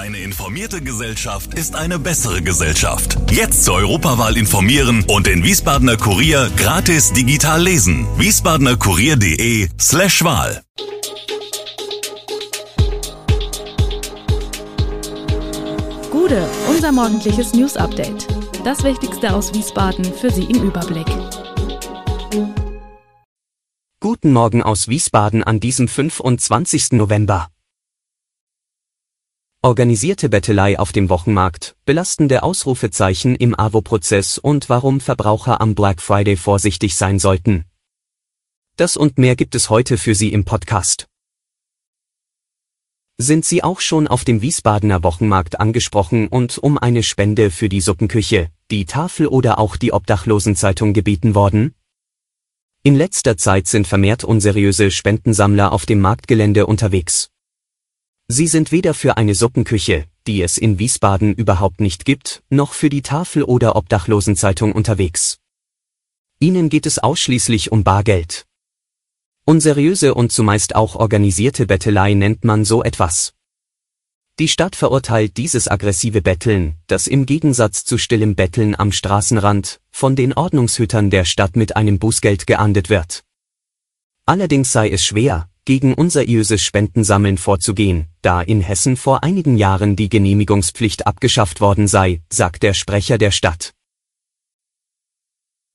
Eine informierte Gesellschaft ist eine bessere Gesellschaft. Jetzt zur Europawahl informieren und den Wiesbadener Kurier gratis digital lesen. wiesbadenerkurier.de slash Wahl. Gude, unser morgendliches News Update. Das Wichtigste aus Wiesbaden für Sie im Überblick. Guten Morgen aus Wiesbaden an diesem 25. November. Organisierte Bettelei auf dem Wochenmarkt, belastende Ausrufezeichen im AWO-Prozess und warum Verbraucher am Black Friday vorsichtig sein sollten. Das und mehr gibt es heute für Sie im Podcast. Sind Sie auch schon auf dem Wiesbadener Wochenmarkt angesprochen und um eine Spende für die Suppenküche, die Tafel oder auch die Obdachlosenzeitung gebeten worden? In letzter Zeit sind vermehrt unseriöse Spendensammler auf dem Marktgelände unterwegs. Sie sind weder für eine Suppenküche, die es in Wiesbaden überhaupt nicht gibt, noch für die Tafel oder Obdachlosenzeitung unterwegs. Ihnen geht es ausschließlich um Bargeld. Unseriöse und zumeist auch organisierte Bettelei nennt man so etwas. Die Stadt verurteilt dieses aggressive Betteln, das im Gegensatz zu stillem Betteln am Straßenrand von den Ordnungshütern der Stadt mit einem Bußgeld geahndet wird. Allerdings sei es schwer, gegen unseriöses Spendensammeln vorzugehen, da in Hessen vor einigen Jahren die Genehmigungspflicht abgeschafft worden sei, sagt der Sprecher der Stadt.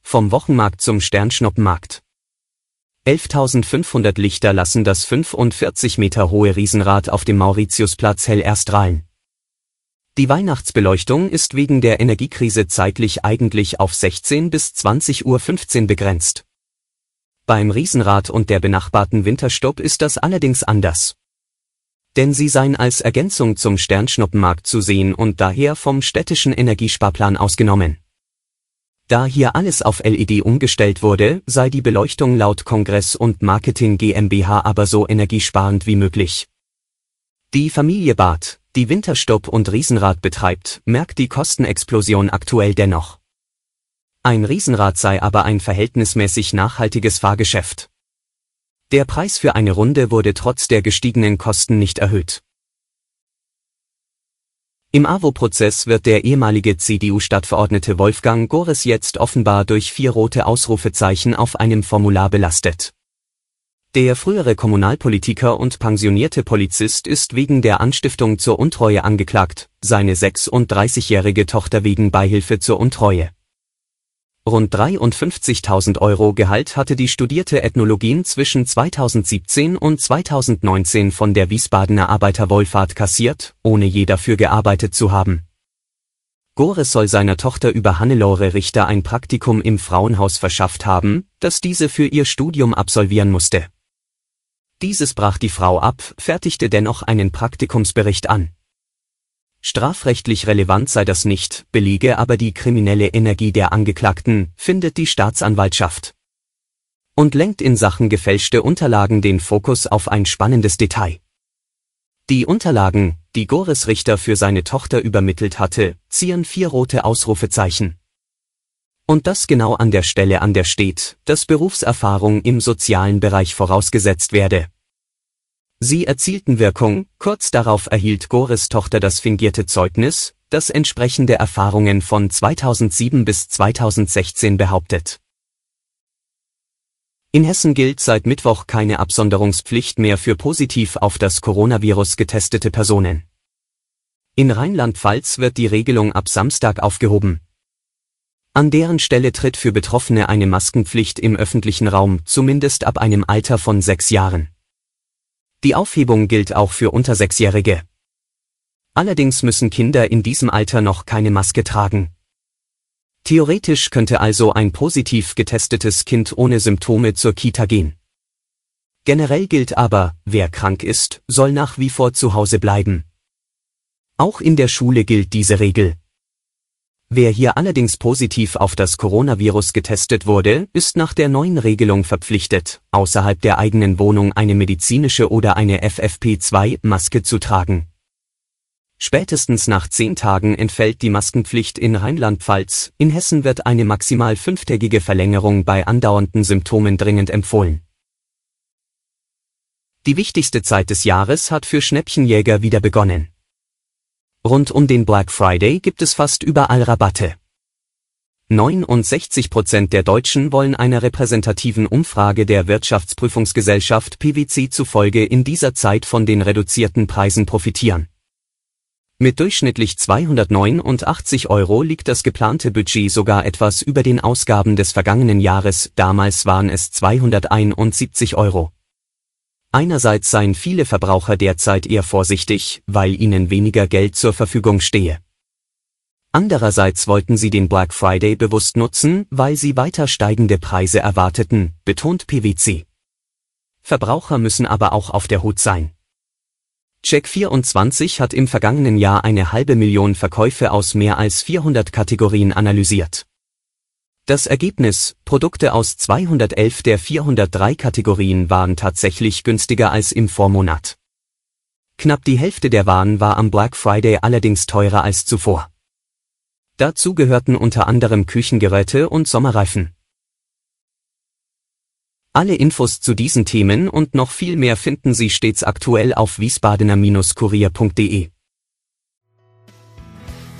Vom Wochenmarkt zum Sternschnuppenmarkt. 11.500 Lichter lassen das 45 Meter hohe Riesenrad auf dem Mauritiusplatz hell erstrahlen. Die Weihnachtsbeleuchtung ist wegen der Energiekrise zeitlich eigentlich auf 16 bis 20.15 Uhr begrenzt. Beim Riesenrad und der benachbarten Winterstopp ist das allerdings anders. Denn sie seien als Ergänzung zum Sternschnuppenmarkt zu sehen und daher vom städtischen Energiesparplan ausgenommen. Da hier alles auf LED umgestellt wurde, sei die Beleuchtung laut Kongress und Marketing GmbH aber so energiesparend wie möglich. Die Familie Barth, die Winterstopp und Riesenrad betreibt, merkt die Kostenexplosion aktuell dennoch. Ein Riesenrad sei aber ein verhältnismäßig nachhaltiges Fahrgeschäft. Der Preis für eine Runde wurde trotz der gestiegenen Kosten nicht erhöht. Im AWO-Prozess wird der ehemalige CDU-Stadtverordnete Wolfgang Gores jetzt offenbar durch vier rote Ausrufezeichen auf einem Formular belastet. Der frühere Kommunalpolitiker und pensionierte Polizist ist wegen der Anstiftung zur Untreue angeklagt, seine 36-jährige Tochter wegen Beihilfe zur Untreue. Rund 53.000 Euro Gehalt hatte die studierte Ethnologin zwischen 2017 und 2019 von der Wiesbadener Arbeiterwohlfahrt kassiert, ohne je dafür gearbeitet zu haben. Gores soll seiner Tochter über Hannelore Richter ein Praktikum im Frauenhaus verschafft haben, das diese für ihr Studium absolvieren musste. Dieses brach die Frau ab, fertigte dennoch einen Praktikumsbericht an. Strafrechtlich relevant sei das nicht, belege aber die kriminelle Energie der Angeklagten, findet die Staatsanwaltschaft. Und lenkt in Sachen gefälschte Unterlagen den Fokus auf ein spannendes Detail. Die Unterlagen, die Goris Richter für seine Tochter übermittelt hatte, zieren vier rote Ausrufezeichen. Und das genau an der Stelle an der steht, dass Berufserfahrung im sozialen Bereich vorausgesetzt werde. Sie erzielten Wirkung, kurz darauf erhielt Gores Tochter das fingierte Zeugnis, das entsprechende Erfahrungen von 2007 bis 2016 behauptet. In Hessen gilt seit Mittwoch keine Absonderungspflicht mehr für positiv auf das Coronavirus getestete Personen. In Rheinland-Pfalz wird die Regelung ab Samstag aufgehoben. An deren Stelle tritt für Betroffene eine Maskenpflicht im öffentlichen Raum, zumindest ab einem Alter von sechs Jahren. Die Aufhebung gilt auch für unter Sechsjährige. Allerdings müssen Kinder in diesem Alter noch keine Maske tragen. Theoretisch könnte also ein positiv getestetes Kind ohne Symptome zur Kita gehen. Generell gilt aber, wer krank ist, soll nach wie vor zu Hause bleiben. Auch in der Schule gilt diese Regel. Wer hier allerdings positiv auf das Coronavirus getestet wurde, ist nach der neuen Regelung verpflichtet, außerhalb der eigenen Wohnung eine medizinische oder eine FFP2-Maske zu tragen. Spätestens nach zehn Tagen entfällt die Maskenpflicht in Rheinland-Pfalz, in Hessen wird eine maximal fünftägige Verlängerung bei andauernden Symptomen dringend empfohlen. Die wichtigste Zeit des Jahres hat für Schnäppchenjäger wieder begonnen. Rund um den Black Friday gibt es fast überall Rabatte. 69 Prozent der Deutschen wollen einer repräsentativen Umfrage der Wirtschaftsprüfungsgesellschaft PwC zufolge in dieser Zeit von den reduzierten Preisen profitieren. Mit durchschnittlich 289 Euro liegt das geplante Budget sogar etwas über den Ausgaben des vergangenen Jahres, damals waren es 271 Euro. Einerseits seien viele Verbraucher derzeit eher vorsichtig, weil ihnen weniger Geld zur Verfügung stehe. Andererseits wollten sie den Black Friday bewusst nutzen, weil sie weiter steigende Preise erwarteten, betont PwC. Verbraucher müssen aber auch auf der Hut sein. Check24 hat im vergangenen Jahr eine halbe Million Verkäufe aus mehr als 400 Kategorien analysiert. Das Ergebnis, Produkte aus 211 der 403 Kategorien waren tatsächlich günstiger als im Vormonat. Knapp die Hälfte der Waren war am Black Friday allerdings teurer als zuvor. Dazu gehörten unter anderem Küchengeräte und Sommerreifen. Alle Infos zu diesen Themen und noch viel mehr finden Sie stets aktuell auf wiesbadener-kurier.de.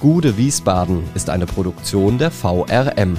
Gude Wiesbaden ist eine Produktion der VRM